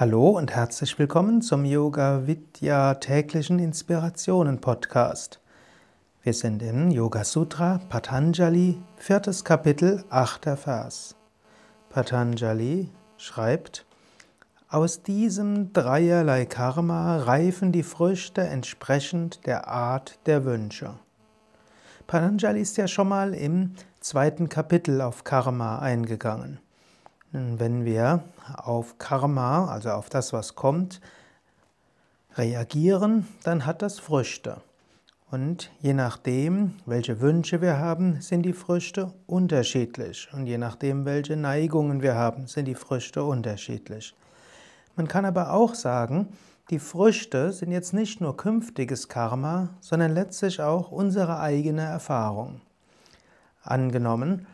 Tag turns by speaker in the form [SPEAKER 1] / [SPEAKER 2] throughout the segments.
[SPEAKER 1] Hallo und herzlich willkommen zum Yoga Vidya täglichen Inspirationen Podcast. Wir sind im Yoga Sutra Patanjali, viertes Kapitel, achter Vers. Patanjali schreibt: Aus diesem dreierlei Karma reifen die Früchte entsprechend der Art der Wünsche. Patanjali ist ja schon mal im zweiten Kapitel auf Karma eingegangen. Wenn wir auf Karma, also auf das, was kommt, reagieren, dann hat das Früchte. Und je nachdem, welche Wünsche wir haben, sind die Früchte unterschiedlich. Und je nachdem, welche Neigungen wir haben, sind die Früchte unterschiedlich. Man kann aber auch sagen, die Früchte sind jetzt nicht nur künftiges Karma, sondern letztlich auch unsere eigene Erfahrung. Angenommen,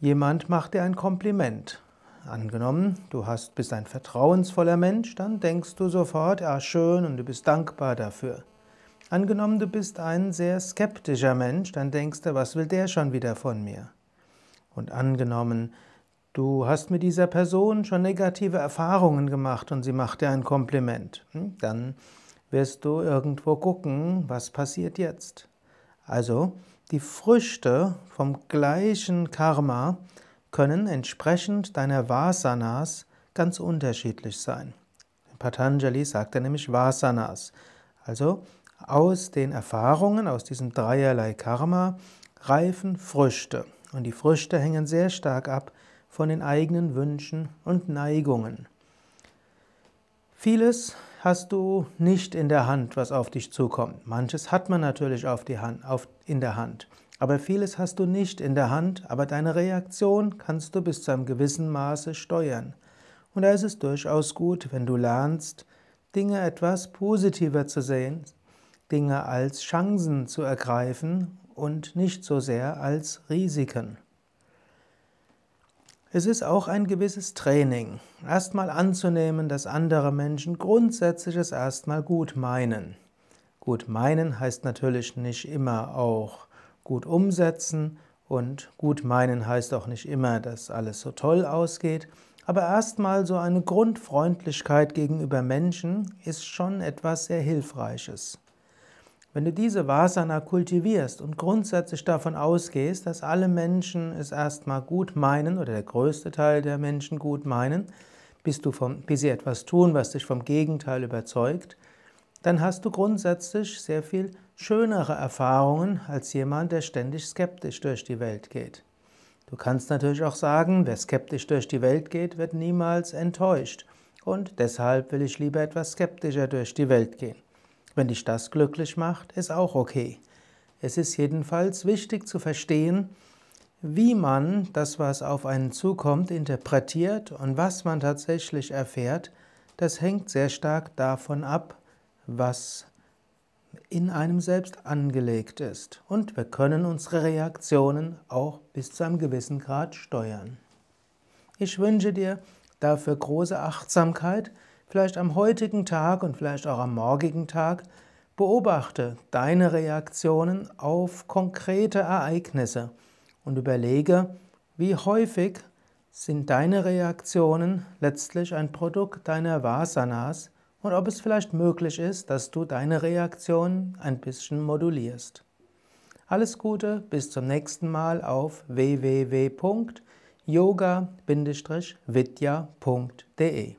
[SPEAKER 1] Jemand macht dir ein Kompliment. Angenommen, du hast, bist ein vertrauensvoller Mensch, dann denkst du sofort, ja schön und du bist dankbar dafür. Angenommen, du bist ein sehr skeptischer Mensch, dann denkst du, was will der schon wieder von mir? Und angenommen, du hast mit dieser Person schon negative Erfahrungen gemacht und sie macht dir ein Kompliment, hm, dann wirst du irgendwo gucken, was passiert jetzt. Also, die Früchte vom gleichen Karma können entsprechend deiner Vasanas ganz unterschiedlich sein. Patanjali sagt er nämlich Vasanas. Also aus den Erfahrungen, aus diesem dreierlei Karma reifen Früchte. Und die Früchte hängen sehr stark ab von den eigenen Wünschen und Neigungen. Vieles hast du nicht in der Hand, was auf dich zukommt. Manches hat man natürlich auf die Hand, auf, in der Hand. Aber vieles hast du nicht in der Hand, aber deine Reaktion kannst du bis zu einem gewissen Maße steuern. Und da ist es durchaus gut, wenn du lernst, Dinge etwas positiver zu sehen, Dinge als Chancen zu ergreifen und nicht so sehr als Risiken. Es ist auch ein gewisses Training, erstmal anzunehmen, dass andere Menschen grundsätzlich es erstmal gut meinen. Gut meinen heißt natürlich nicht immer auch gut umsetzen und gut meinen heißt auch nicht immer, dass alles so toll ausgeht, aber erstmal so eine Grundfreundlichkeit gegenüber Menschen ist schon etwas sehr Hilfreiches. Wenn du diese Vasana kultivierst und grundsätzlich davon ausgehst, dass alle Menschen es erstmal gut meinen oder der größte Teil der Menschen gut meinen, bis, du vom, bis sie etwas tun, was dich vom Gegenteil überzeugt, dann hast du grundsätzlich sehr viel schönere Erfahrungen als jemand, der ständig skeptisch durch die Welt geht. Du kannst natürlich auch sagen, wer skeptisch durch die Welt geht, wird niemals enttäuscht. Und deshalb will ich lieber etwas skeptischer durch die Welt gehen. Wenn dich das glücklich macht, ist auch okay. Es ist jedenfalls wichtig zu verstehen, wie man das, was auf einen zukommt, interpretiert und was man tatsächlich erfährt, das hängt sehr stark davon ab, was in einem selbst angelegt ist. Und wir können unsere Reaktionen auch bis zu einem gewissen Grad steuern. Ich wünsche dir dafür große Achtsamkeit, vielleicht am heutigen Tag und vielleicht auch am morgigen Tag, beobachte deine Reaktionen auf konkrete Ereignisse und überlege, wie häufig sind deine Reaktionen letztlich ein Produkt deiner Vasanas und ob es vielleicht möglich ist, dass du deine Reaktion ein bisschen modulierst. Alles Gute, bis zum nächsten Mal auf www.yoga-vidya.de